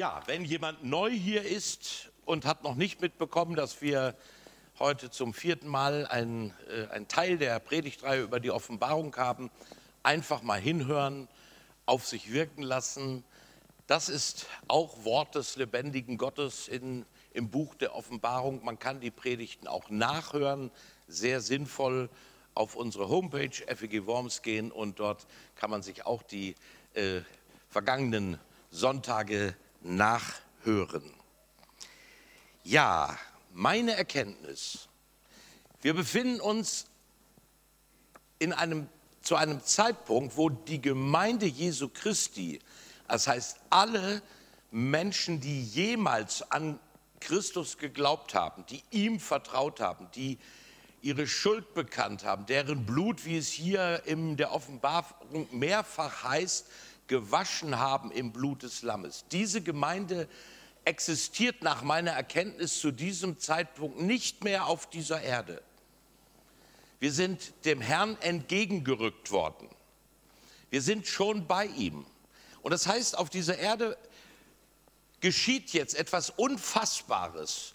Ja, wenn jemand neu hier ist und hat noch nicht mitbekommen, dass wir heute zum vierten Mal einen, äh, einen Teil der Predigtreihe über die Offenbarung haben, einfach mal hinhören, auf sich wirken lassen. Das ist auch Wort des lebendigen Gottes in, im Buch der Offenbarung. Man kann die Predigten auch nachhören, sehr sinnvoll auf unsere Homepage FEG Worms gehen und dort kann man sich auch die äh, vergangenen Sonntage nachhören. Ja, meine Erkenntnis. Wir befinden uns in einem, zu einem Zeitpunkt, wo die Gemeinde Jesu Christi, das heißt alle Menschen, die jemals an Christus geglaubt haben, die ihm vertraut haben, die ihre Schuld bekannt haben, deren Blut, wie es hier in der Offenbarung mehrfach heißt, gewaschen haben im Blut des Lammes. Diese Gemeinde existiert nach meiner Erkenntnis zu diesem Zeitpunkt nicht mehr auf dieser Erde. Wir sind dem Herrn entgegengerückt worden. Wir sind schon bei ihm. Und das heißt, auf dieser Erde geschieht jetzt etwas Unfassbares.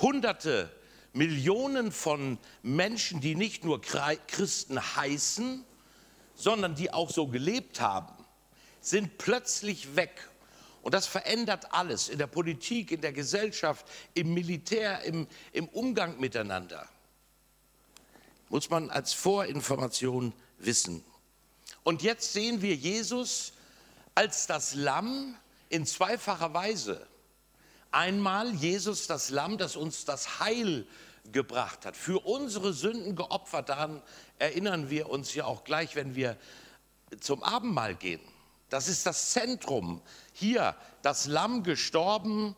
Hunderte, Millionen von Menschen, die nicht nur Christen heißen, sondern die auch so gelebt haben, sind plötzlich weg. Und das verändert alles in der Politik, in der Gesellschaft, im Militär, im, im Umgang miteinander. Muss man als Vorinformation wissen. Und jetzt sehen wir Jesus als das Lamm in zweifacher Weise. Einmal Jesus das Lamm, das uns das Heil gebracht hat, für unsere Sünden geopfert. Daran erinnern wir uns ja auch gleich, wenn wir zum Abendmahl gehen. Das ist das Zentrum. Hier das Lamm gestorben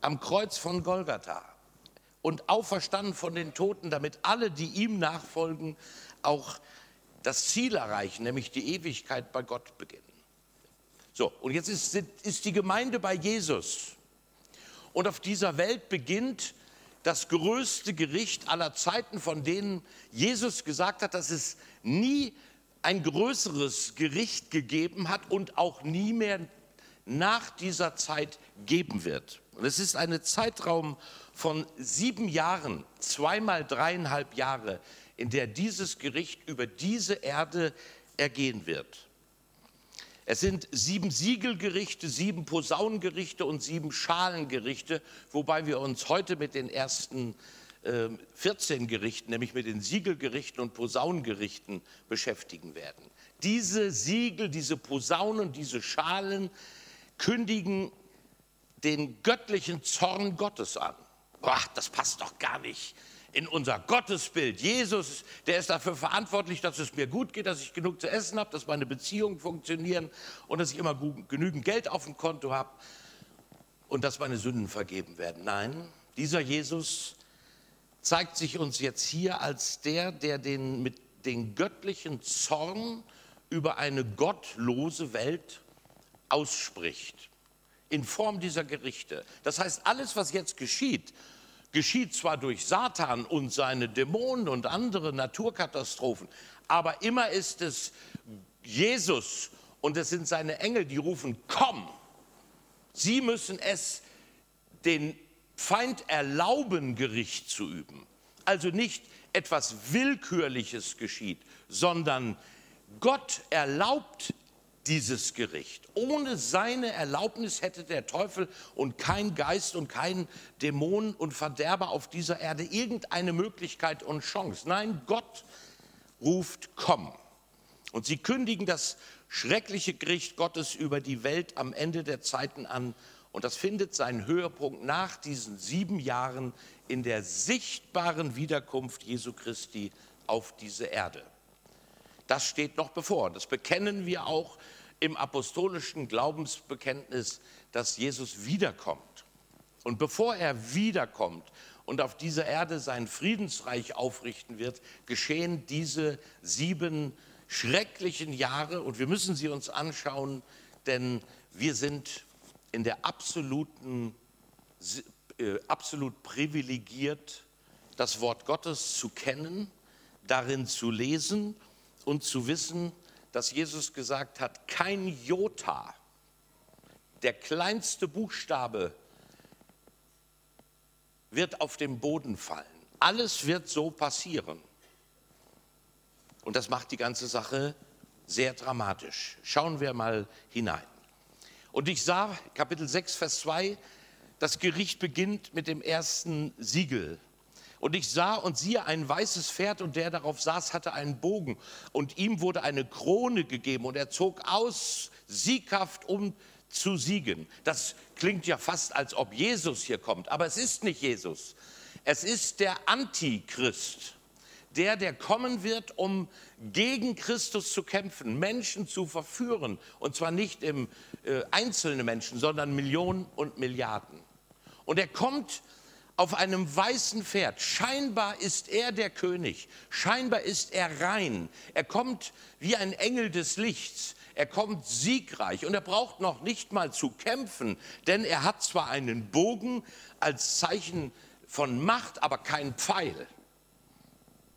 am Kreuz von Golgatha und auferstanden von den Toten, damit alle, die ihm nachfolgen, auch das Ziel erreichen, nämlich die Ewigkeit bei Gott beginnen. So, und jetzt ist, ist die Gemeinde bei Jesus. Und auf dieser Welt beginnt das größte Gericht aller Zeiten, von denen Jesus gesagt hat, dass es nie ein größeres Gericht gegeben hat und auch nie mehr nach dieser Zeit geben wird. Und es ist ein Zeitraum von sieben Jahren, zweimal dreieinhalb Jahre, in der dieses Gericht über diese Erde ergehen wird. Es sind sieben Siegelgerichte, sieben Posaunengerichte und sieben Schalengerichte, wobei wir uns heute mit den ersten 14 ähm, Gerichten, nämlich mit den Siegelgerichten und Posaunengerichten beschäftigen werden. Diese Siegel, diese Posaunen, diese Schalen kündigen den göttlichen Zorn Gottes an. Boah, das passt doch gar nicht in unser Gottesbild. Jesus, der ist dafür verantwortlich, dass es mir gut geht, dass ich genug zu essen habe, dass meine Beziehungen funktionieren und dass ich immer genügend Geld auf dem Konto habe und dass meine Sünden vergeben werden. Nein, dieser Jesus zeigt sich uns jetzt hier als der, der den, mit den göttlichen Zorn über eine gottlose Welt ausspricht, in Form dieser Gerichte. Das heißt, alles, was jetzt geschieht, geschieht zwar durch Satan und seine Dämonen und andere Naturkatastrophen, aber immer ist es Jesus und es sind seine Engel, die rufen, komm. Sie müssen es den Feind erlauben, Gericht zu üben. Also nicht etwas Willkürliches geschieht, sondern Gott erlaubt dieses Gericht. Ohne seine Erlaubnis hätte der Teufel und kein Geist und kein Dämon und Verderber auf dieser Erde irgendeine Möglichkeit und Chance. Nein, Gott ruft, komm. Und sie kündigen das schreckliche Gericht Gottes über die Welt am Ende der Zeiten an und das findet seinen Höhepunkt nach diesen sieben Jahren in der sichtbaren Wiederkunft Jesu Christi auf diese Erde. Das steht noch bevor. Das bekennen wir auch im apostolischen Glaubensbekenntnis, dass Jesus wiederkommt. Und bevor er wiederkommt und auf dieser Erde sein Friedensreich aufrichten wird, geschehen diese sieben schrecklichen Jahre und wir müssen sie uns anschauen, denn wir sind in der absoluten, äh, absolut privilegiert, das Wort Gottes zu kennen, darin zu lesen und zu wissen, dass Jesus gesagt hat, kein Jota der kleinste Buchstabe wird auf den Boden fallen. Alles wird so passieren. Und das macht die ganze Sache sehr dramatisch. Schauen wir mal hinein. Und ich sah, Kapitel 6, Vers 2, das Gericht beginnt mit dem ersten Siegel. Und ich sah und siehe ein weißes Pferd und der darauf saß, hatte einen Bogen. Und ihm wurde eine Krone gegeben und er zog aus, sieghaft, um zu siegen. Das klingt ja fast, als ob Jesus hier kommt, aber es ist nicht Jesus. Es ist der Antichrist der, der kommen wird, um gegen Christus zu kämpfen, Menschen zu verführen. Und zwar nicht im äh, einzelne Menschen, sondern Millionen und Milliarden. Und er kommt auf einem weißen Pferd. Scheinbar ist er der König. Scheinbar ist er rein. Er kommt wie ein Engel des Lichts. Er kommt siegreich und er braucht noch nicht mal zu kämpfen, denn er hat zwar einen Bogen als Zeichen von Macht, aber keinen Pfeil.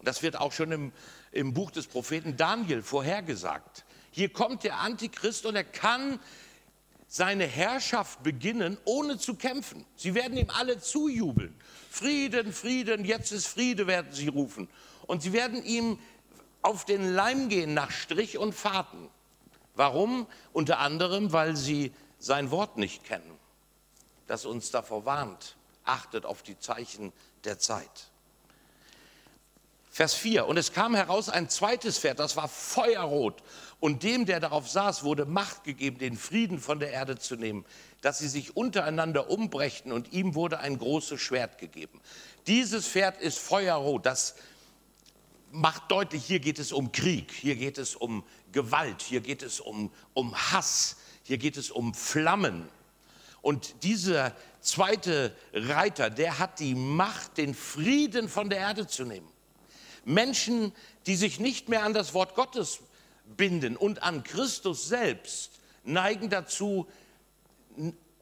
Das wird auch schon im, im Buch des Propheten Daniel vorhergesagt. Hier kommt der Antichrist und er kann seine Herrschaft beginnen, ohne zu kämpfen. Sie werden ihm alle zujubeln. Frieden, Frieden, jetzt ist Friede, werden sie rufen. Und sie werden ihm auf den Leim gehen nach Strich und Fahrten. Warum? Unter anderem, weil sie sein Wort nicht kennen, das uns davor warnt. Achtet auf die Zeichen der Zeit. Vers 4. Und es kam heraus ein zweites Pferd, das war feuerrot. Und dem, der darauf saß, wurde Macht gegeben, den Frieden von der Erde zu nehmen, dass sie sich untereinander umbrächten. Und ihm wurde ein großes Schwert gegeben. Dieses Pferd ist feuerrot. Das macht deutlich, hier geht es um Krieg, hier geht es um Gewalt, hier geht es um, um Hass, hier geht es um Flammen. Und dieser zweite Reiter, der hat die Macht, den Frieden von der Erde zu nehmen. Menschen, die sich nicht mehr an das Wort Gottes binden und an Christus selbst, neigen dazu,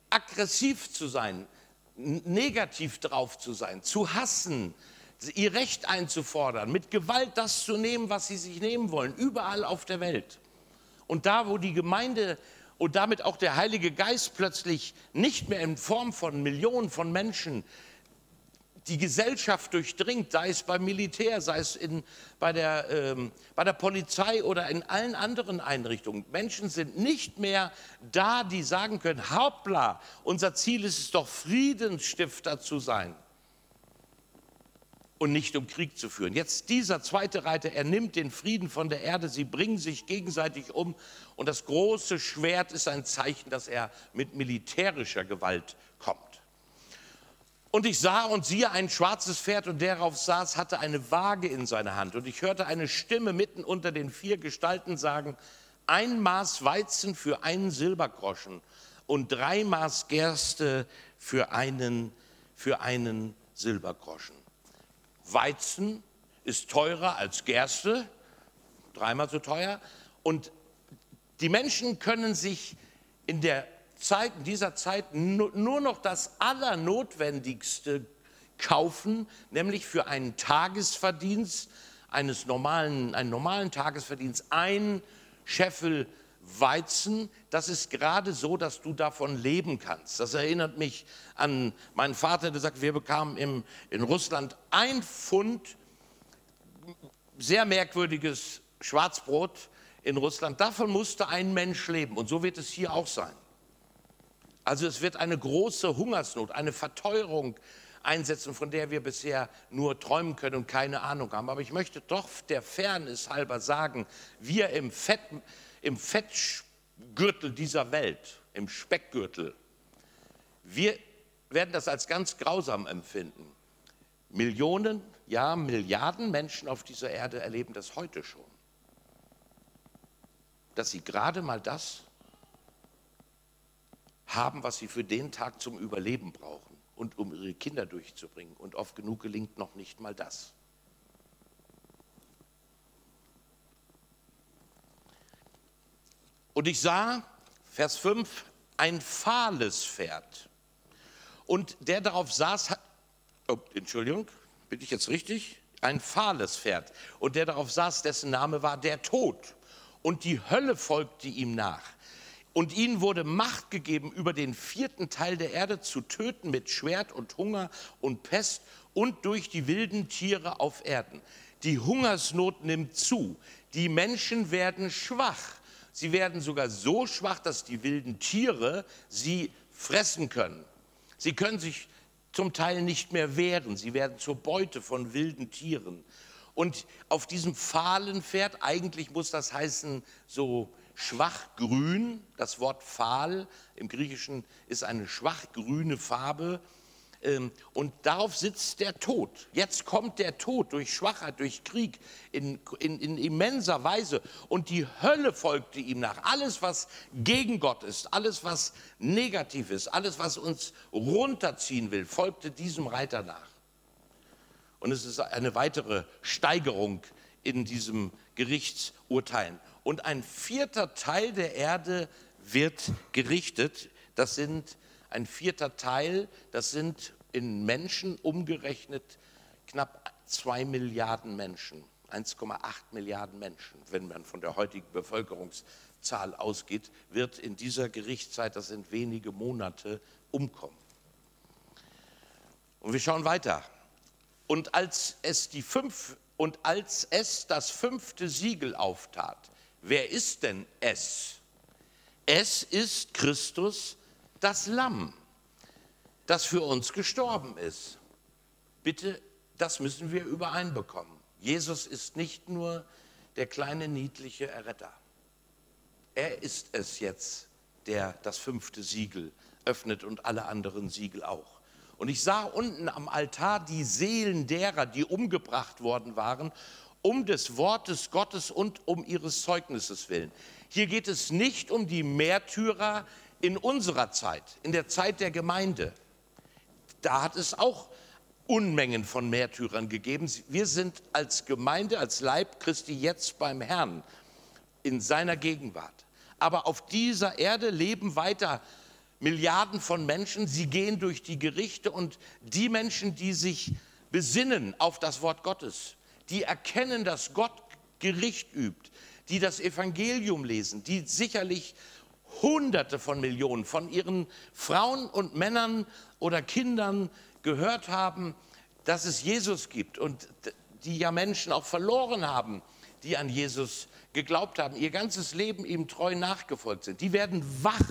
aggressiv zu sein, negativ drauf zu sein, zu hassen, ihr Recht einzufordern, mit Gewalt das zu nehmen, was sie sich nehmen wollen, überall auf der Welt. Und da, wo die Gemeinde und damit auch der Heilige Geist plötzlich nicht mehr in Form von Millionen von Menschen die Gesellschaft durchdringt, sei es beim Militär, sei es in, bei, der, ähm, bei der Polizei oder in allen anderen Einrichtungen. Menschen sind nicht mehr da, die sagen können, hoppla, unser Ziel ist es doch, Friedensstifter zu sein und nicht um Krieg zu führen. Jetzt dieser zweite Reiter, er nimmt den Frieden von der Erde, sie bringen sich gegenseitig um und das große Schwert ist ein Zeichen, dass er mit militärischer Gewalt. Und ich sah und siehe ein schwarzes Pferd und der darauf saß, hatte eine Waage in seiner Hand. Und ich hörte eine Stimme mitten unter den vier Gestalten sagen, ein Maß Weizen für einen Silbergroschen und drei Maß Gerste für einen, für einen Silbergroschen. Weizen ist teurer als Gerste, dreimal so teuer. Und die Menschen können sich in der Zeit, dieser Zeit nur noch das Allernotwendigste kaufen, nämlich für einen Tagesverdienst eines normalen, einen normalen Tagesverdienst ein Scheffel Weizen, das ist gerade so, dass du davon leben kannst. Das erinnert mich an meinen Vater, der sagt, wir bekamen im, in Russland ein Pfund sehr merkwürdiges Schwarzbrot in Russland. Davon musste ein Mensch leben und so wird es hier auch sein. Also es wird eine große Hungersnot, eine Verteuerung einsetzen, von der wir bisher nur träumen können und keine Ahnung haben. Aber ich möchte doch der Fairness halber sagen, wir im, Fett, im Fettgürtel dieser Welt, im Speckgürtel, wir werden das als ganz grausam empfinden. Millionen, ja Milliarden Menschen auf dieser Erde erleben das heute schon. Dass sie gerade mal das haben, was sie für den Tag zum Überleben brauchen und um ihre Kinder durchzubringen. Und oft genug gelingt noch nicht mal das. Und ich sah, Vers 5, ein fahles Pferd. Und der darauf saß, oh, Entschuldigung, bin ich jetzt richtig? Ein fahles Pferd. Und der darauf saß, dessen Name war der Tod. Und die Hölle folgte ihm nach. Und ihnen wurde Macht gegeben, über den vierten Teil der Erde zu töten mit Schwert und Hunger und Pest und durch die wilden Tiere auf Erden. Die Hungersnot nimmt zu. Die Menschen werden schwach. Sie werden sogar so schwach, dass die wilden Tiere sie fressen können. Sie können sich zum Teil nicht mehr wehren. Sie werden zur Beute von wilden Tieren. Und auf diesem fahlen Pferd, eigentlich muss das heißen so schwachgrün, das Wort fahl im Griechischen ist eine schwachgrüne Farbe, ähm, und darauf sitzt der Tod. Jetzt kommt der Tod durch Schwachheit, durch Krieg in, in, in, immenser Weise. Und die Hölle folgte ihm nach. Alles, was gegen Gott ist, alles, was negativ ist, alles, was uns runterziehen will, folgte diesem Reiter nach. Und es ist eine weitere Steigerung in diesem Gerichtsurteilen. Und ein vierter Teil der Erde wird gerichtet. Das sind ein vierter Teil, das sind in Menschen umgerechnet knapp zwei Milliarden Menschen, 1,8 Milliarden Menschen, wenn man von der heutigen Bevölkerungszahl ausgeht, wird in dieser Gerichtszeit, das sind wenige Monate, umkommen. Und wir schauen weiter. Und als es die fünf und als es das fünfte Siegel auftat, wer ist denn es? Es ist Christus, das Lamm das für uns gestorben ist. Bitte, das müssen wir übereinbekommen. Jesus ist nicht nur der kleine niedliche Erretter. Er ist es jetzt, der das fünfte Siegel öffnet und alle anderen Siegel auch. Und ich sah unten am Altar die Seelen derer, die umgebracht worden waren, um des Wortes Gottes und um ihres Zeugnisses willen. Hier geht es nicht um die Märtyrer in unserer Zeit, in der Zeit der Gemeinde da hat es auch Unmengen von Märtyrern gegeben. Wir sind als Gemeinde, als Leib Christi jetzt beim Herrn in seiner Gegenwart. Aber auf dieser Erde leben weiter Milliarden von Menschen. Sie gehen durch die Gerichte und die Menschen, die sich besinnen auf das Wort Gottes, die erkennen, dass Gott Gericht übt, die das Evangelium lesen, die sicherlich Hunderte von Millionen von ihren Frauen und Männern oder Kindern gehört haben, dass es Jesus gibt und die ja Menschen auch verloren haben, die an Jesus geglaubt haben, ihr ganzes Leben ihm treu nachgefolgt sind. Die werden wach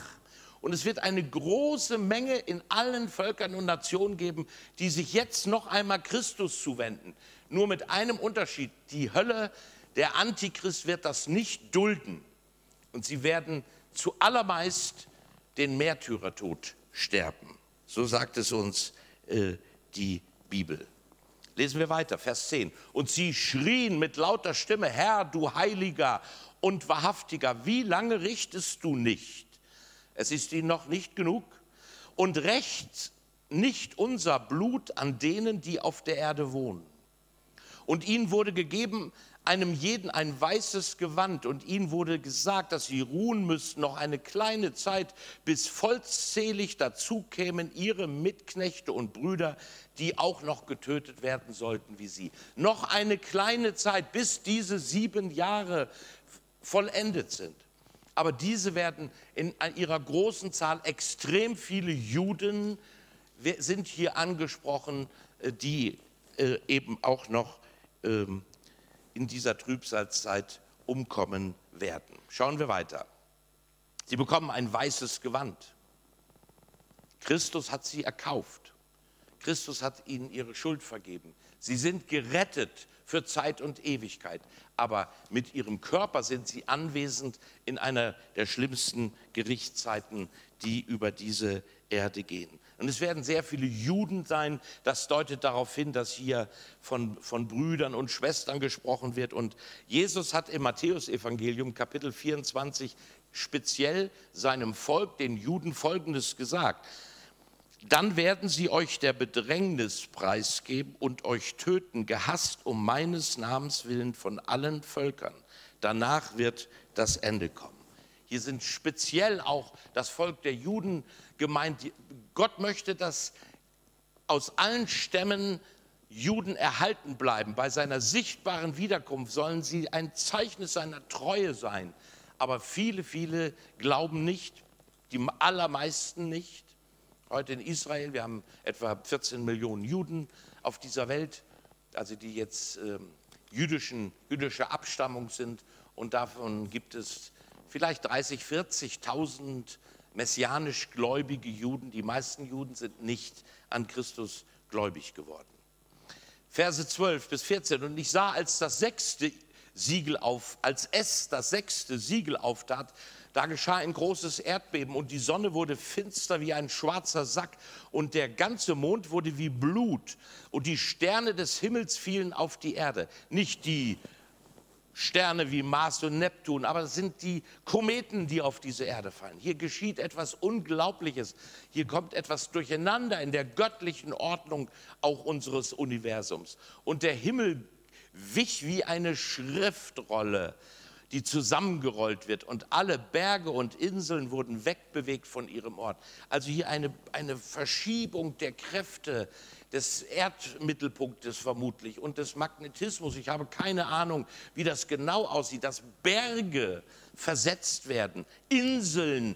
und es wird eine große Menge in allen Völkern und Nationen geben, die sich jetzt noch einmal Christus zuwenden. Nur mit einem Unterschied. Die Hölle, der Antichrist wird das nicht dulden. Und sie werden zuallermeist den Märtyrertod sterben. So sagt es uns äh, die Bibel. Lesen wir weiter, Vers 10. Und sie schrien mit lauter Stimme, Herr, du Heiliger und Wahrhaftiger, wie lange richtest du nicht? Es ist ihnen noch nicht genug. Und rächt nicht unser Blut an denen, die auf der Erde wohnen. Und ihnen wurde gegeben einem jeden ein weißes Gewand und ihnen wurde gesagt, dass sie ruhen müssten noch eine kleine Zeit, bis vollzählig dazu kämen ihre Mitknechte und Brüder, die auch noch getötet werden sollten wie sie. Noch eine kleine Zeit, bis diese sieben Jahre vollendet sind. Aber diese werden in ihrer großen Zahl extrem viele Juden sind hier angesprochen, äh, die äh, eben auch noch in dieser Trübsalzeit umkommen werden. Schauen wir weiter. Sie bekommen ein weißes Gewand. Christus hat sie erkauft. Christus hat ihnen ihre Schuld vergeben. Sie sind gerettet für Zeit und Ewigkeit. Aber mit ihrem Körper sind sie anwesend in einer der schlimmsten Gerichtszeiten, die über diese Erde gehen. Und es werden sehr viele Juden sein. Das deutet darauf hin, dass hier von, von Brüdern und Schwestern gesprochen wird. Und Jesus hat im Matthäusevangelium Kapitel 24 speziell seinem Volk, den Juden, Folgendes gesagt. Dann werden sie euch der Bedrängnis preisgeben und euch töten, gehasst um meines Namens willen von allen Völkern. Danach wird das Ende kommen. Hier sind speziell auch das Volk der Juden gemeint. Gott möchte, dass aus allen Stämmen Juden erhalten bleiben. Bei seiner sichtbaren Wiederkunft sollen sie ein Zeichen seiner Treue sein. aber viele, viele glauben nicht, die allermeisten nicht. Heute in Israel, wir haben etwa 14 Millionen Juden auf dieser Welt, also die jetzt äh, jüdischen, jüdischer Abstammung sind und davon gibt es vielleicht 30, 40.000 messianisch gläubige Juden. Die meisten Juden sind nicht an Christus gläubig geworden. Verse 12 bis 14. Und ich sah, als das sechste Siegel auf, als es das sechste Siegel auftat, da geschah ein großes Erdbeben und die Sonne wurde finster wie ein schwarzer Sack und der ganze Mond wurde wie Blut und die Sterne des Himmels fielen auf die Erde. Nicht die Sterne wie Mars und Neptun, aber es sind die Kometen, die auf diese Erde fallen. Hier geschieht etwas Unglaubliches. Hier kommt etwas durcheinander in der göttlichen Ordnung auch unseres Universums. Und der Himmel wich wie eine Schriftrolle, die zusammengerollt wird. Und alle Berge und Inseln wurden wegbewegt von ihrem Ort. Also hier eine, eine Verschiebung der Kräfte des Erdmittelpunktes vermutlich und des Magnetismus. Ich habe keine Ahnung, wie das genau aussieht, dass Berge versetzt werden, Inseln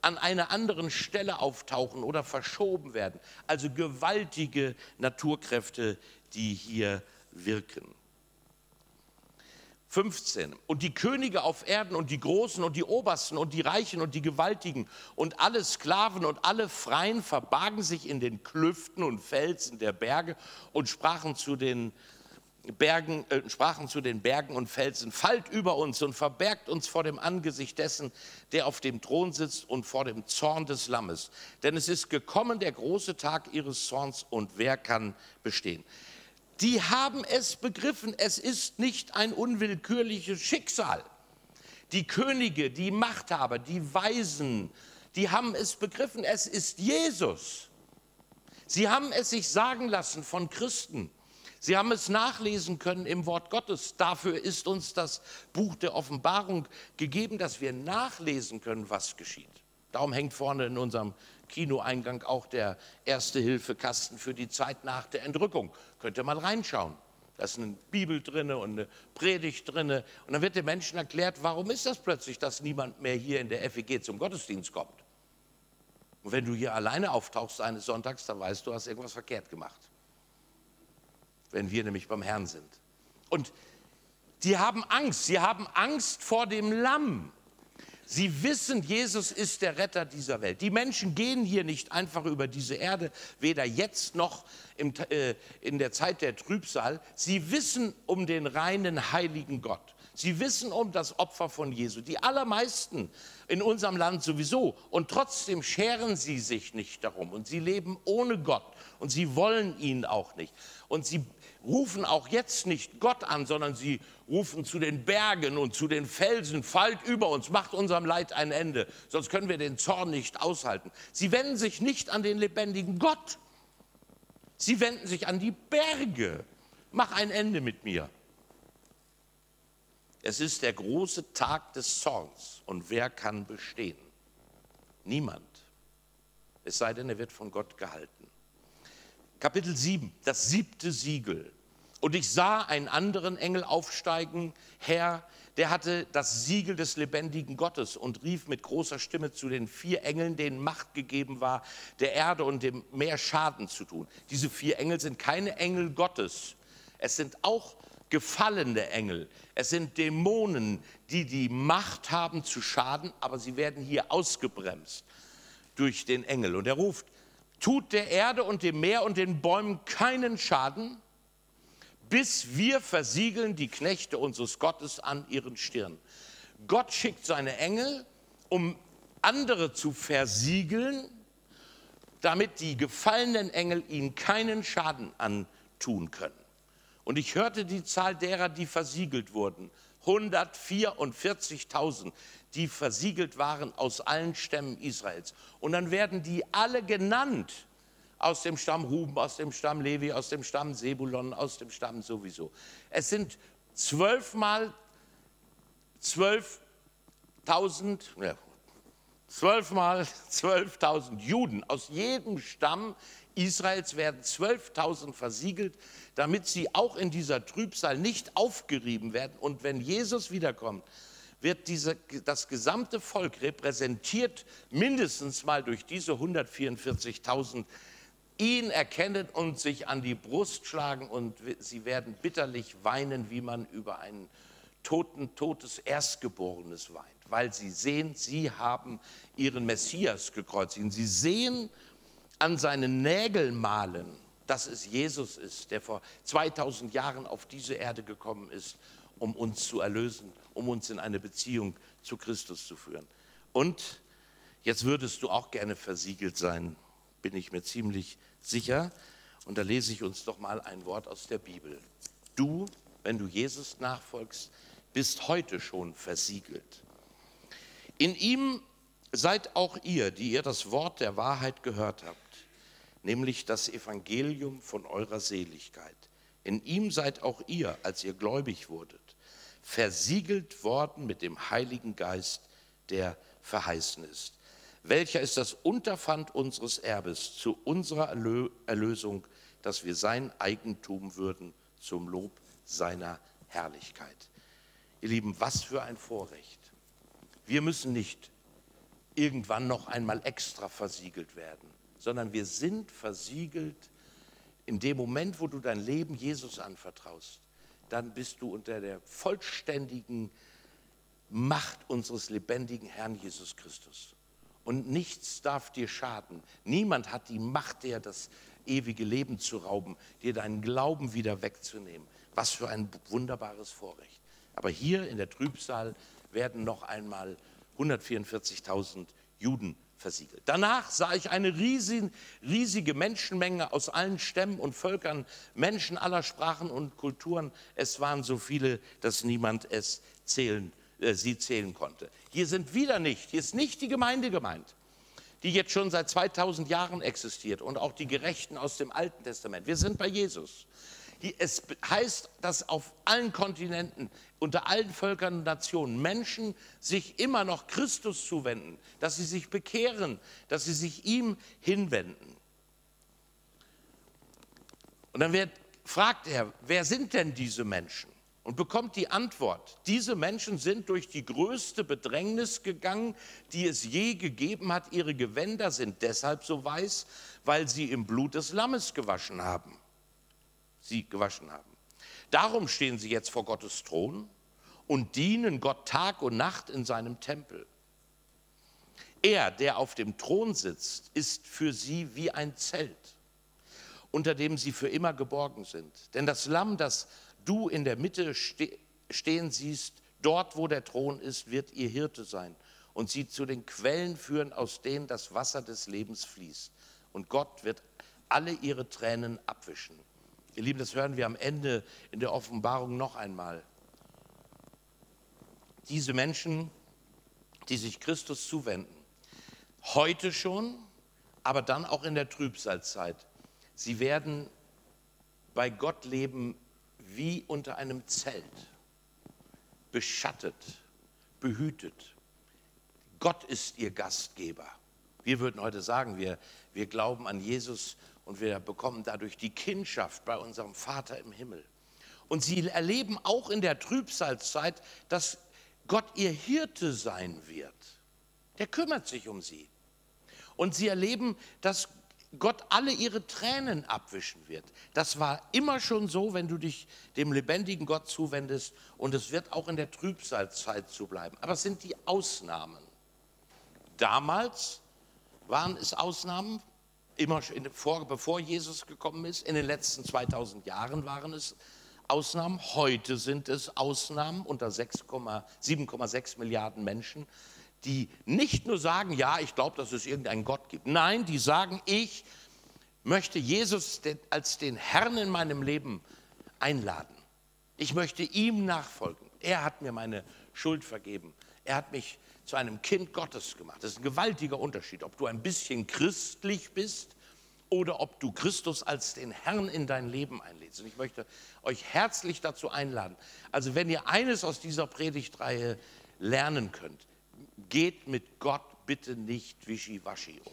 an einer anderen Stelle auftauchen oder verschoben werden. Also gewaltige Naturkräfte, die hier wirken. 15. Und die Könige auf Erden und die Großen und die Obersten und die Reichen und die Gewaltigen und alle Sklaven und alle Freien verbargen sich in den Klüften und Felsen der Berge und sprachen zu den Bergen, äh, sprachen zu den Bergen und Felsen, fallt über uns und verbergt uns vor dem Angesicht dessen, der auf dem Thron sitzt und vor dem Zorn des Lammes. Denn es ist gekommen der große Tag ihres Zorns und wer kann bestehen? Die haben es begriffen, es ist nicht ein unwillkürliches Schicksal. Die Könige, die Machthaber, die Weisen, die haben es begriffen, es ist Jesus. Sie haben es sich sagen lassen von Christen. Sie haben es nachlesen können im Wort Gottes. Dafür ist uns das Buch der Offenbarung gegeben, dass wir nachlesen können, was geschieht. Darum hängt vorne in unserem Kinoeingang auch der Erste-Hilfe-Kasten für die Zeit nach der Entrückung. Könnt ihr mal reinschauen. Da ist eine Bibel drin und eine Predigt drin. Und dann wird den Menschen erklärt, warum ist das plötzlich, dass niemand mehr hier in der FEG zum Gottesdienst kommt. Und wenn du hier alleine auftauchst eines Sonntags, dann weißt du, du hast irgendwas verkehrt gemacht. Wenn wir nämlich beim Herrn sind. Und die haben Angst. Sie haben Angst vor dem Lamm. Sie wissen, Jesus ist der Retter dieser Welt. Die Menschen gehen hier nicht einfach über diese Erde, weder jetzt noch im, äh, in der Zeit der Trübsal. Sie wissen um den reinen, heiligen Gott. Sie wissen um das Opfer von Jesu. Die allermeisten in unserem Land sowieso. Und trotzdem scheren sie sich nicht darum. Und sie leben ohne Gott. Und sie wollen ihn auch nicht. Und sie rufen auch jetzt nicht Gott an, sondern sie rufen zu den Bergen und zu den Felsen, fallt über uns, macht unserem Leid ein Ende, sonst können wir den Zorn nicht aushalten. Sie wenden sich nicht an den lebendigen Gott, sie wenden sich an die Berge. Mach ein Ende mit mir. Es ist der große Tag des Zorns und wer kann bestehen? Niemand. Es sei denn, er wird von Gott gehalten. Kapitel 7, das siebte Siegel. Und ich sah einen anderen Engel aufsteigen, Herr, der hatte das Siegel des lebendigen Gottes und rief mit großer Stimme zu den vier Engeln, denen Macht gegeben war, der Erde und dem Meer Schaden zu tun. Diese vier Engel sind keine Engel Gottes. Es sind auch gefallene Engel. Es sind Dämonen, die die Macht haben zu schaden, aber sie werden hier ausgebremst durch den Engel. Und er ruft, tut der Erde und dem Meer und den Bäumen keinen Schaden, bis wir versiegeln die Knechte unseres Gottes an ihren Stirn. Gott schickt seine Engel, um andere zu versiegeln, damit die gefallenen Engel ihnen keinen Schaden antun können. Und ich hörte die Zahl derer, die versiegelt wurden. 144.000, die versiegelt waren aus allen Stämmen Israels. Und dann werden die alle genannt aus dem Stamm Ruben, aus dem Stamm Levi, aus dem Stamm Sebulon, aus dem Stamm sowieso. Es sind zwölfmal 12.000, ja, zwölfmal 12.000 Juden aus jedem Stamm Israels werden 12.000 versiegelt, damit sie auch in dieser Trübsal nicht aufgerieben werden. Und wenn Jesus wiederkommt, wird diese, das gesamte Volk repräsentiert mindestens mal durch diese 144.000 ihn erkennen und sich an die Brust schlagen und sie werden bitterlich weinen, wie man über ein toten, totes Erstgeborenes weint, weil sie sehen, sie haben ihren Messias gekreuzigt. Sie sehen an seinen Nägelmalen, dass es Jesus ist, der vor 2000 Jahren auf diese Erde gekommen ist, um uns zu erlösen, um uns in eine Beziehung zu Christus zu führen. Und jetzt würdest du auch gerne versiegelt sein, bin ich mir ziemlich sicher. Und da lese ich uns doch mal ein Wort aus der Bibel. Du, wenn du Jesus nachfolgst, bist heute schon versiegelt. In ihm seid auch ihr, die ihr das Wort der Wahrheit gehört habt, nämlich das Evangelium von eurer Seligkeit. In ihm seid auch ihr, als ihr gläubig wurdet, versiegelt worden mit dem Heiligen Geist, der verheißen ist welcher ist das Unterpfand unseres Erbes zu unserer Erlösung, dass wir sein Eigentum würden zum Lob seiner Herrlichkeit. Ihr Lieben, was für ein Vorrecht. Wir müssen nicht irgendwann noch einmal extra versiegelt werden, sondern wir sind versiegelt in dem Moment, wo du dein Leben Jesus anvertraust. Dann bist du unter der vollständigen Macht unseres lebendigen Herrn Jesus Christus und nichts darf dir schaden. Niemand hat die Macht, dir das ewige Leben zu rauben, dir deinen Glauben wieder wegzunehmen. Was für ein wunderbares Vorrecht. Aber hier in der Trübsal werden noch einmal 144.000 Juden versiegelt. Danach sah ich eine riesige, riesige Menschenmenge aus allen Stämmen und Völkern, Menschen aller Sprachen und Kulturen. Es waren so viele, dass niemand es zählen äh, sie zählen konnte. Hier sind wieder nicht, hier ist nicht die Gemeinde gemeint, die jetzt schon seit 2000 Jahren existiert und auch die Gerechten aus dem Alten Testament. Wir sind bei Jesus. Es heißt, dass auf allen Kontinenten, unter allen Völkern und Nationen Menschen sich immer noch Christus zuwenden, dass sie sich bekehren, dass sie sich ihm hinwenden. Und dann wird, fragt er, wer sind denn diese Menschen? und bekommt die Antwort, diese Menschen sind durch die größte Bedrängnis gegangen, die es je gegeben hat. Ihre Gewänder sind deshalb so weiß, weil sie im Blut des Lammes gewaschen haben. Sie gewaschen haben. Darum stehen sie jetzt vor Gottes Thron und dienen Gott Tag und Nacht in seinem Tempel. Er, der auf dem Thron sitzt, ist für sie wie ein Zelt, unter dem sie für immer geborgen sind. Denn das Lamm, das du in der Mitte stehen siehst, dort wo der Thron ist, wird ihr Hirte sein und sie zu den Quellen führen, aus denen das Wasser des Lebens fließt. Und Gott wird alle ihre Tränen abwischen. Ihr Lieben, das hören wir am Ende in der Offenbarung noch einmal. Diese Menschen, die sich Christus zuwenden, heute schon, aber dann auch in der Trübsalzeit, sie werden bei Gott leben wie unter einem Zelt, beschattet, behütet. Gott ist ihr Gastgeber. Wir würden heute sagen, wir, wir glauben an Jesus und wir bekommen dadurch die Kindschaft bei unserem Vater im Himmel. Und sie erleben auch in der Trübsalzeit, dass Gott ihr Hirte sein wird. Der kümmert sich um sie. Und sie erleben, dass Gott alle ihre Tränen abwischen wird. Das war immer schon so, wenn du dich dem lebendigen Gott zuwendest und es wird auch in der Trübsalzeit so bleiben. Aber es sind die Ausnahmen. Damals waren es Ausnahmen, immer vor, bevor Jesus gekommen ist. In den letzten 2000 Jahren waren es Ausnahmen. Heute sind es Ausnahmen unter 7,6 Milliarden Menschen die nicht nur sagen, ja, ich glaube, dass es irgendeinen Gott gibt. Nein, die sagen, ich möchte Jesus als den Herrn in meinem Leben einladen. Ich möchte ihm nachfolgen. Er hat mir meine Schuld vergeben. Er hat mich zu einem Kind Gottes gemacht. Das ist ein gewaltiger Unterschied, ob du ein bisschen christlich bist oder ob du Christus als den Herrn in dein Leben einlädst. Und ich möchte euch herzlich dazu einladen. Also wenn ihr eines aus dieser Predigtreihe lernen könnt, geht mit Gott bitte nicht wischiwaschi um.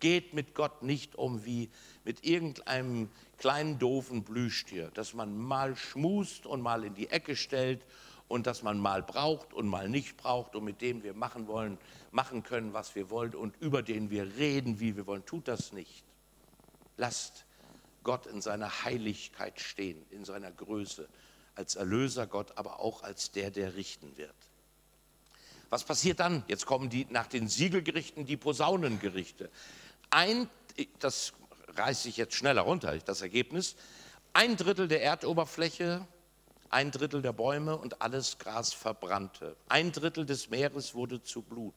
Geht mit Gott nicht um wie mit irgendeinem kleinen doofen Blüschtier, das man mal schmust und mal in die Ecke stellt und das man mal braucht und mal nicht braucht und mit dem wir machen wollen, machen können, was wir wollen und über den wir reden, wie wir wollen. Tut das nicht. Lasst Gott in seiner Heiligkeit stehen, in seiner Größe, als Erlöser Gott, aber auch als der, der richten wird. Was passiert dann? Jetzt kommen die nach den Siegelgerichten die Posaunengerichte. Ein, das reiße ich jetzt schneller runter, das Ergebnis, ein Drittel der Erdoberfläche, ein Drittel der Bäume und alles Gras verbrannte. Ein Drittel des Meeres wurde zu Blut.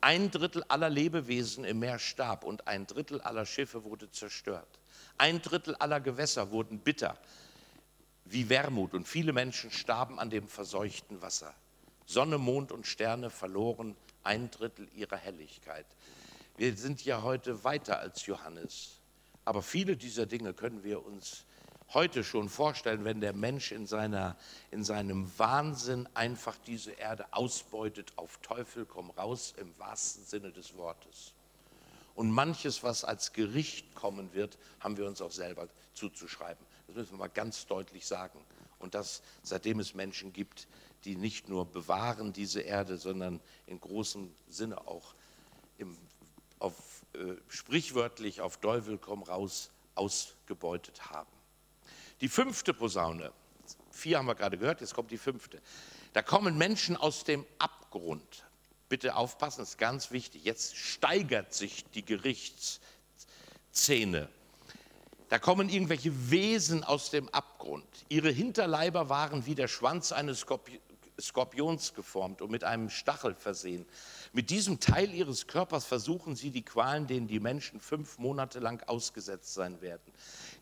Ein Drittel aller Lebewesen im Meer starb und ein Drittel aller Schiffe wurde zerstört. Ein Drittel aller Gewässer wurden bitter wie Wermut und viele Menschen starben an dem verseuchten Wasser. Sonne, Mond und Sterne verloren ein Drittel ihrer Helligkeit. Wir sind ja heute weiter als Johannes, aber viele dieser Dinge können wir uns heute schon vorstellen, wenn der Mensch in, seiner, in seinem Wahnsinn einfach diese Erde ausbeutet, auf Teufel komm raus im wahrsten Sinne des Wortes. Und manches, was als Gericht kommen wird, haben wir uns auch selber zuzuschreiben. Das müssen wir mal ganz deutlich sagen. Und das, seitdem es Menschen gibt, die nicht nur bewahren diese Erde, sondern in großem Sinne auch im, auf, äh, sprichwörtlich auf Teufel komm raus ausgebeutet haben. Die fünfte Posaune, vier haben wir gerade gehört, jetzt kommt die fünfte. Da kommen Menschen aus dem Abgrund. Bitte aufpassen, das ist ganz wichtig. Jetzt steigert sich die Gerichtsszene. Da kommen irgendwelche Wesen aus dem Abgrund. Ihre Hinterleiber waren wie der Schwanz eines Skorpions geformt und mit einem Stachel versehen. Mit diesem Teil ihres Körpers versuchen sie die Qualen, denen die Menschen fünf Monate lang ausgesetzt sein werden.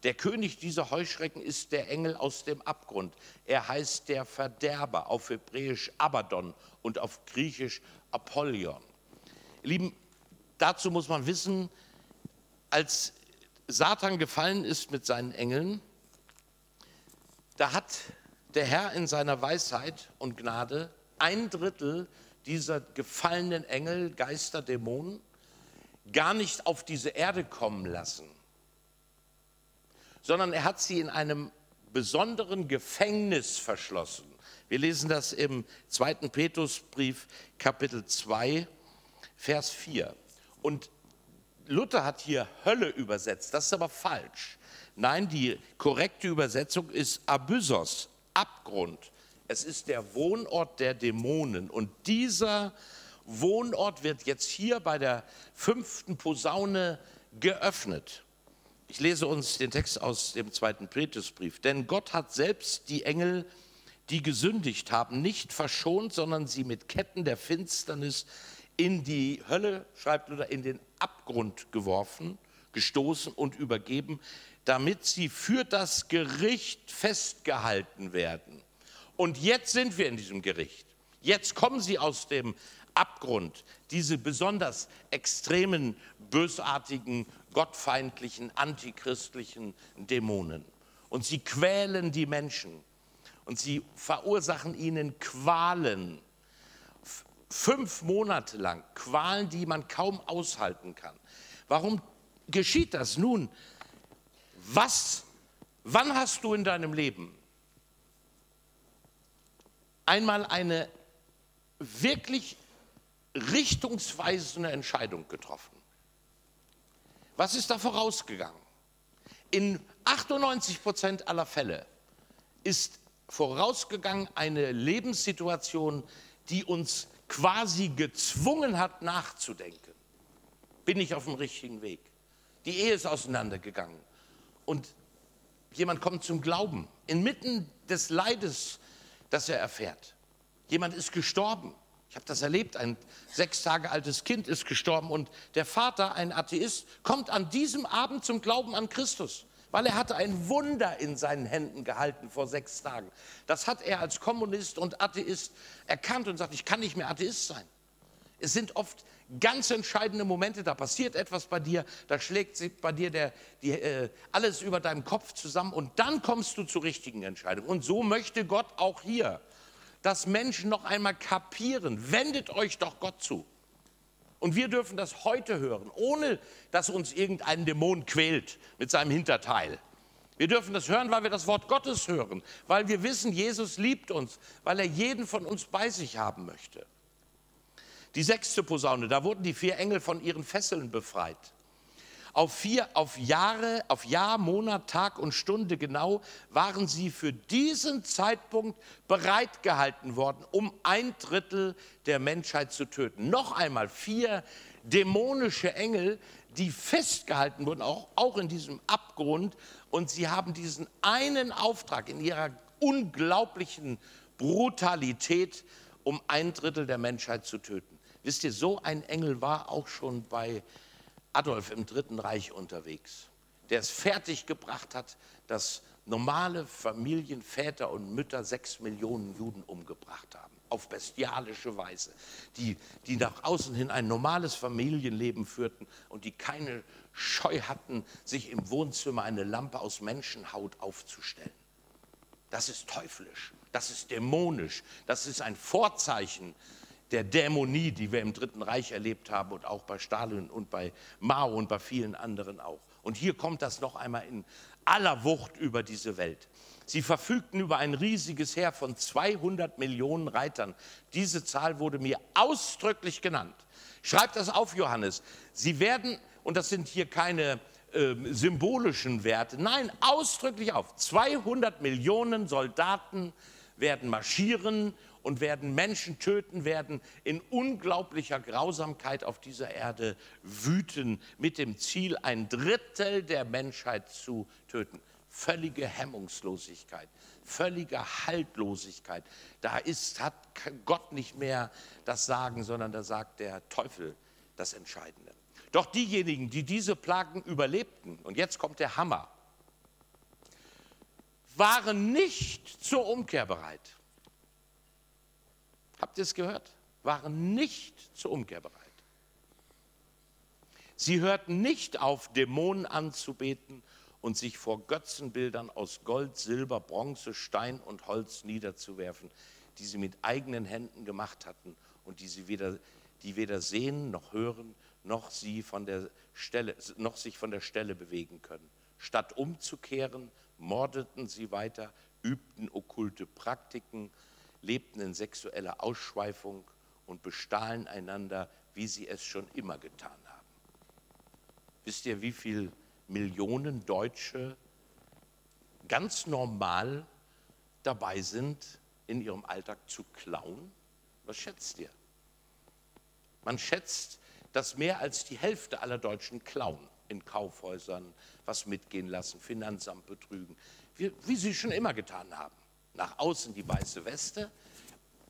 Der König dieser Heuschrecken ist der Engel aus dem Abgrund. Er heißt der Verderber, auf Hebräisch Abaddon und auf Griechisch Apollyon. Lieben, dazu muss man wissen, als Satan gefallen ist mit seinen Engeln, da hat der Herr in seiner Weisheit und Gnade ein Drittel dieser gefallenen Engel, Geister, Dämonen gar nicht auf diese Erde kommen lassen, sondern er hat sie in einem besonderen Gefängnis verschlossen. Wir lesen das im 2. Petrusbrief Kapitel 2, Vers 4. Und Luther hat hier Hölle übersetzt, das ist aber falsch. Nein, die korrekte Übersetzung ist Abyssos, Abgrund. Es ist der Wohnort der Dämonen. Und dieser Wohnort wird jetzt hier bei der fünften Posaune geöffnet. Ich lese uns den Text aus dem zweiten Petrusbrief. Denn Gott hat selbst die Engel, die gesündigt haben, nicht verschont, sondern sie mit Ketten der Finsternis in die Hölle, schreibt Luther, in den Abgrund geworfen, gestoßen und übergeben, damit sie für das Gericht festgehalten werden. Und jetzt sind wir in diesem Gericht. Jetzt kommen sie aus dem Abgrund, diese besonders extremen, bösartigen, gottfeindlichen, antichristlichen Dämonen. Und sie quälen die Menschen und sie verursachen ihnen Qualen Fünf Monate lang Qualen, die man kaum aushalten kann. Warum geschieht das nun? Was, wann hast du in deinem Leben einmal eine wirklich richtungsweisende Entscheidung getroffen? Was ist da vorausgegangen? In 98 Prozent aller Fälle ist vorausgegangen eine Lebenssituation, die uns quasi gezwungen hat nachzudenken. Bin ich auf dem richtigen Weg? Die Ehe ist auseinandergegangen und jemand kommt zum Glauben inmitten des Leides, das er erfährt. Jemand ist gestorben. Ich habe das erlebt. Ein sechs Tage altes Kind ist gestorben und der Vater, ein Atheist, kommt an diesem Abend zum Glauben an Christus weil er hatte ein Wunder in seinen Händen gehalten vor sechs Tagen. Das hat er als Kommunist und Atheist erkannt und sagt, ich kann nicht mehr Atheist sein. Es sind oft ganz entscheidende Momente, da passiert etwas bei dir, da schlägt sich bei dir der, die, äh, alles über deinem Kopf zusammen und dann kommst du zur richtigen Entscheidung. Und so möchte Gott auch hier, dass Menschen noch einmal kapieren, wendet euch doch Gott zu. Und wir dürfen das heute hören, ohne dass uns irgendein Dämon quält mit seinem Hinterteil. Wir dürfen das hören, weil wir das Wort Gottes hören, weil wir wissen, Jesus liebt uns, weil er jeden von uns bei sich haben möchte. Die sechste Posaune, da wurden die vier Engel von ihren Fesseln befreit. Auf, vier, auf Jahre, auf Jahr, Monat, Tag und Stunde genau waren sie für diesen Zeitpunkt bereitgehalten worden, um ein Drittel der Menschheit zu töten. Noch einmal vier dämonische Engel, die festgehalten wurden, auch, auch in diesem Abgrund. Und sie haben diesen einen Auftrag in ihrer unglaublichen Brutalität, um ein Drittel der Menschheit zu töten. Wisst ihr, so ein Engel war auch schon bei Adolf im Dritten Reich unterwegs, der es fertiggebracht hat, dass normale Familien, Väter und Mütter sechs Millionen Juden umgebracht haben, auf bestialische Weise, die, die nach außen hin ein normales Familienleben führten und die keine Scheu hatten, sich im Wohnzimmer eine Lampe aus Menschenhaut aufzustellen. Das ist teuflisch, das ist dämonisch, das ist ein Vorzeichen der Dämonie, die wir im Dritten Reich erlebt haben und auch bei Stalin und bei Mao und bei vielen anderen auch. Und hier kommt das noch einmal in aller Wucht über diese Welt. Sie verfügten über ein riesiges Heer von 200 Millionen Reitern. Diese Zahl wurde mir ausdrücklich genannt. Schreibt das auf, Johannes. Sie werden, und das sind hier keine äh, symbolischen Werte, nein, ausdrücklich auf. 200 Millionen Soldaten werden marschieren und werden Menschen töten, werden in unglaublicher Grausamkeit auf dieser Erde wüten, mit dem Ziel, ein Drittel der Menschheit zu töten. Völlige Hemmungslosigkeit, völlige Haltlosigkeit. Da ist, hat Gott nicht mehr das Sagen, sondern da sagt der Teufel das Entscheidende. Doch diejenigen, die diese Plagen überlebten, und jetzt kommt der Hammer, waren nicht zur Umkehr bereit. Habt ihr es gehört? Waren nicht zur Umkehr bereit. Sie hörten nicht auf, Dämonen anzubeten und sich vor Götzenbildern aus Gold, Silber, Bronze, Stein und Holz niederzuwerfen, die sie mit eigenen Händen gemacht hatten und die sie weder, die weder sehen noch hören, noch, sie von der Stelle, noch sich von der Stelle bewegen können. Statt umzukehren, mordeten sie weiter, übten okkulte Praktiken, lebten in sexueller Ausschweifung und bestahlen einander, wie sie es schon immer getan haben. Wisst ihr, wie viele Millionen Deutsche ganz normal dabei sind, in ihrem Alltag zu klauen? Was schätzt ihr? Man schätzt, dass mehr als die Hälfte aller Deutschen klauen in Kaufhäusern, was mitgehen lassen, Finanzamt betrügen, wie, wie sie schon immer getan haben nach außen die weiße Weste,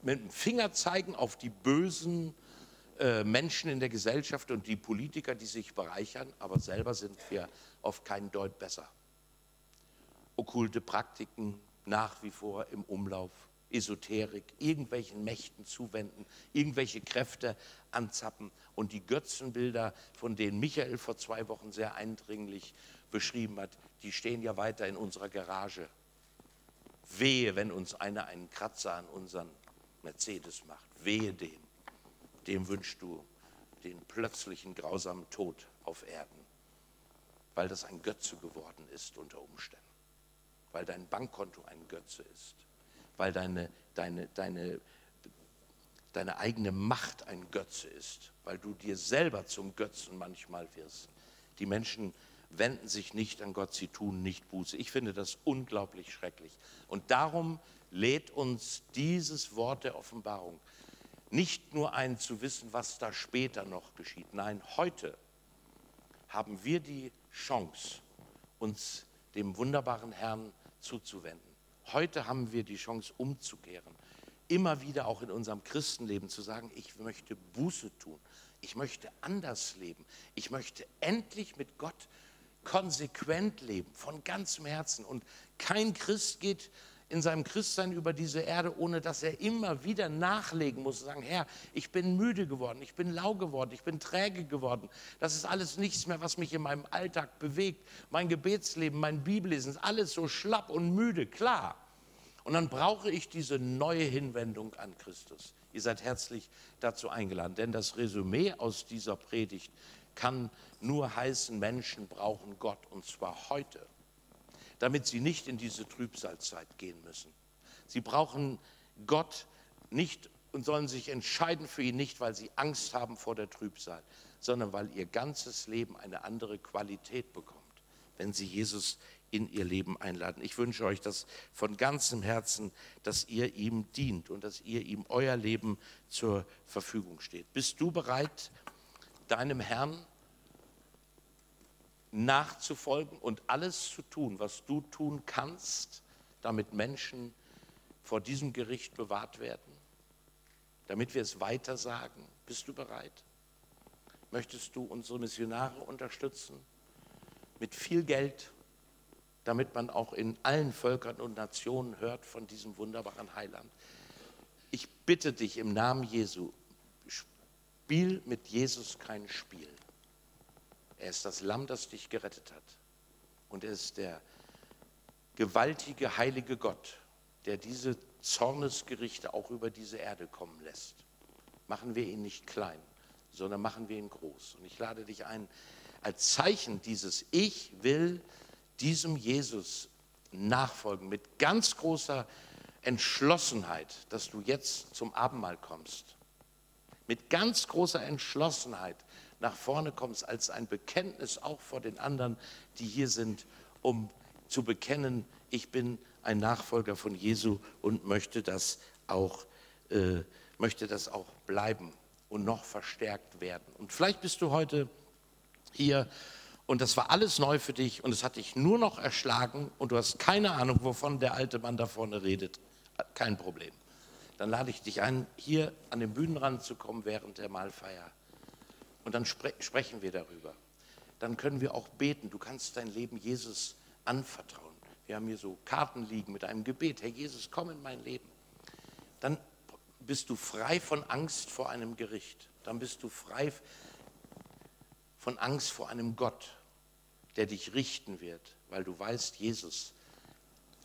mit dem Finger zeigen auf die bösen äh, Menschen in der Gesellschaft und die Politiker, die sich bereichern, aber selber sind wir auf keinen Deut besser. Okkulte Praktiken nach wie vor im Umlauf, Esoterik, irgendwelchen Mächten zuwenden, irgendwelche Kräfte anzappen und die Götzenbilder, von denen Michael vor zwei Wochen sehr eindringlich beschrieben hat, die stehen ja weiter in unserer Garage Wehe, wenn uns einer einen Kratzer an unseren Mercedes macht. Wehe dem. Dem wünschst du den plötzlichen grausamen Tod auf Erden, weil das ein Götze geworden ist unter Umständen, weil dein Bankkonto ein Götze ist, weil deine, deine, deine, deine eigene Macht ein Götze ist, weil du dir selber zum Götzen manchmal wirst. Die Menschen wenden sich nicht an Gott, sie tun nicht Buße. Ich finde das unglaublich schrecklich. Und darum lädt uns dieses Wort der Offenbarung nicht nur ein zu wissen, was da später noch geschieht. Nein, heute haben wir die Chance, uns dem wunderbaren Herrn zuzuwenden. Heute haben wir die Chance, umzukehren. Immer wieder auch in unserem Christenleben zu sagen, ich möchte Buße tun. Ich möchte anders leben. Ich möchte endlich mit Gott konsequent leben, von ganzem Herzen. Und kein Christ geht in seinem Christsein über diese Erde, ohne dass er immer wieder nachlegen muss und sagen, Herr, ich bin müde geworden, ich bin lau geworden, ich bin träge geworden. Das ist alles nichts mehr, was mich in meinem Alltag bewegt. Mein Gebetsleben, mein Bibellesen ist alles so schlapp und müde, klar. Und dann brauche ich diese neue Hinwendung an Christus. Ihr seid herzlich dazu eingeladen, denn das Resümee aus dieser Predigt kann nur heißen, Menschen brauchen Gott und zwar heute. damit sie nicht in diese Trübsalzeit gehen müssen. Sie brauchen Gott nicht und sollen sich entscheiden für ihn nicht, weil sie Angst haben vor der Trübsal, sondern weil ihr ganzes Leben eine andere Qualität bekommt, wenn sie Jesus in ihr Leben einladen. Ich wünsche euch das von ganzem Herzen, dass ihr ihm dient und dass ihr ihm euer Leben zur Verfügung steht. Bist du bereit, deinem Herrn nachzufolgen und alles zu tun, was du tun kannst, damit Menschen vor diesem Gericht bewahrt werden? Damit wir es weiter sagen? Bist du bereit? Möchtest du unsere Missionare unterstützen? Mit viel Geld, damit man auch in allen Völkern und Nationen hört von diesem wunderbaren Heiland. Ich bitte dich im Namen Jesu, spiel mit Jesus kein Spiel. Er ist das Lamm, das dich gerettet hat. Und er ist der gewaltige, heilige Gott, der diese Zornesgerichte auch über diese Erde kommen lässt. Machen wir ihn nicht klein, sondern machen wir ihn groß. Und ich lade dich ein, als Zeichen dieses Ich will diesem Jesus nachfolgen mit ganz großer Entschlossenheit, dass du jetzt zum Abendmahl kommst. Mit ganz großer Entschlossenheit nach vorne kommst als ein Bekenntnis auch vor den anderen, die hier sind, um zu bekennen, ich bin ein Nachfolger von Jesu und möchte das auch, äh, möchte das auch bleiben und noch verstärkt werden. Und vielleicht bist du heute hier und das war alles neu für dich und es hat dich nur noch erschlagen und du hast keine Ahnung, wovon der alte Mann da vorne redet. Kein Problem. Dann lade ich dich ein, hier an den Bühnenrand zu kommen während der Mahlfeier. Und dann spre sprechen wir darüber. Dann können wir auch beten. Du kannst dein Leben Jesus anvertrauen. Wir haben hier so Karten liegen mit einem Gebet. Herr Jesus, komm in mein Leben. Dann bist du frei von Angst vor einem Gericht. Dann bist du frei von Angst vor einem Gott, der dich richten wird, weil du weißt, Jesus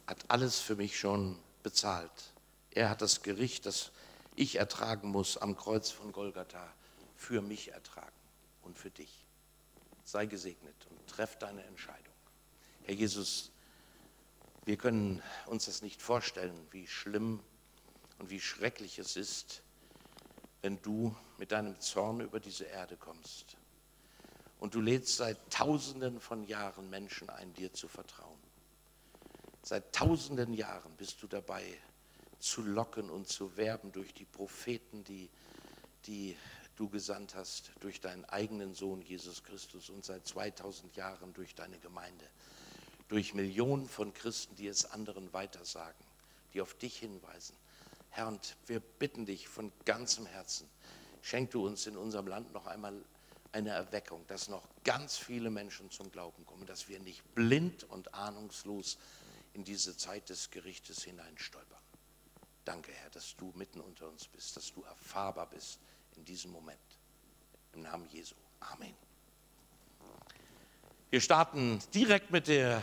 hat alles für mich schon bezahlt. Er hat das Gericht, das ich ertragen muss am Kreuz von Golgatha, für mich ertragen und für dich. Sei gesegnet und treff deine Entscheidung. Herr Jesus, wir können uns das nicht vorstellen, wie schlimm und wie schrecklich es ist, wenn du mit deinem Zorn über diese Erde kommst. Und du lädst seit tausenden von Jahren Menschen ein, dir zu vertrauen. Seit tausenden Jahren bist du dabei, zu locken und zu werben durch die Propheten, die, die du gesandt hast, durch deinen eigenen Sohn Jesus Christus und seit 2000 Jahren durch deine Gemeinde, durch Millionen von Christen, die es anderen weitersagen, die auf dich hinweisen. Herr, und wir bitten dich von ganzem Herzen, schenk du uns in unserem Land noch einmal eine Erweckung, dass noch ganz viele Menschen zum Glauben kommen, dass wir nicht blind und ahnungslos in diese Zeit des Gerichtes hineinstolpern. Danke, Herr, dass du mitten unter uns bist, dass du erfahrbar bist in diesem Moment. Im Namen Jesu. Amen. Wir starten direkt mit der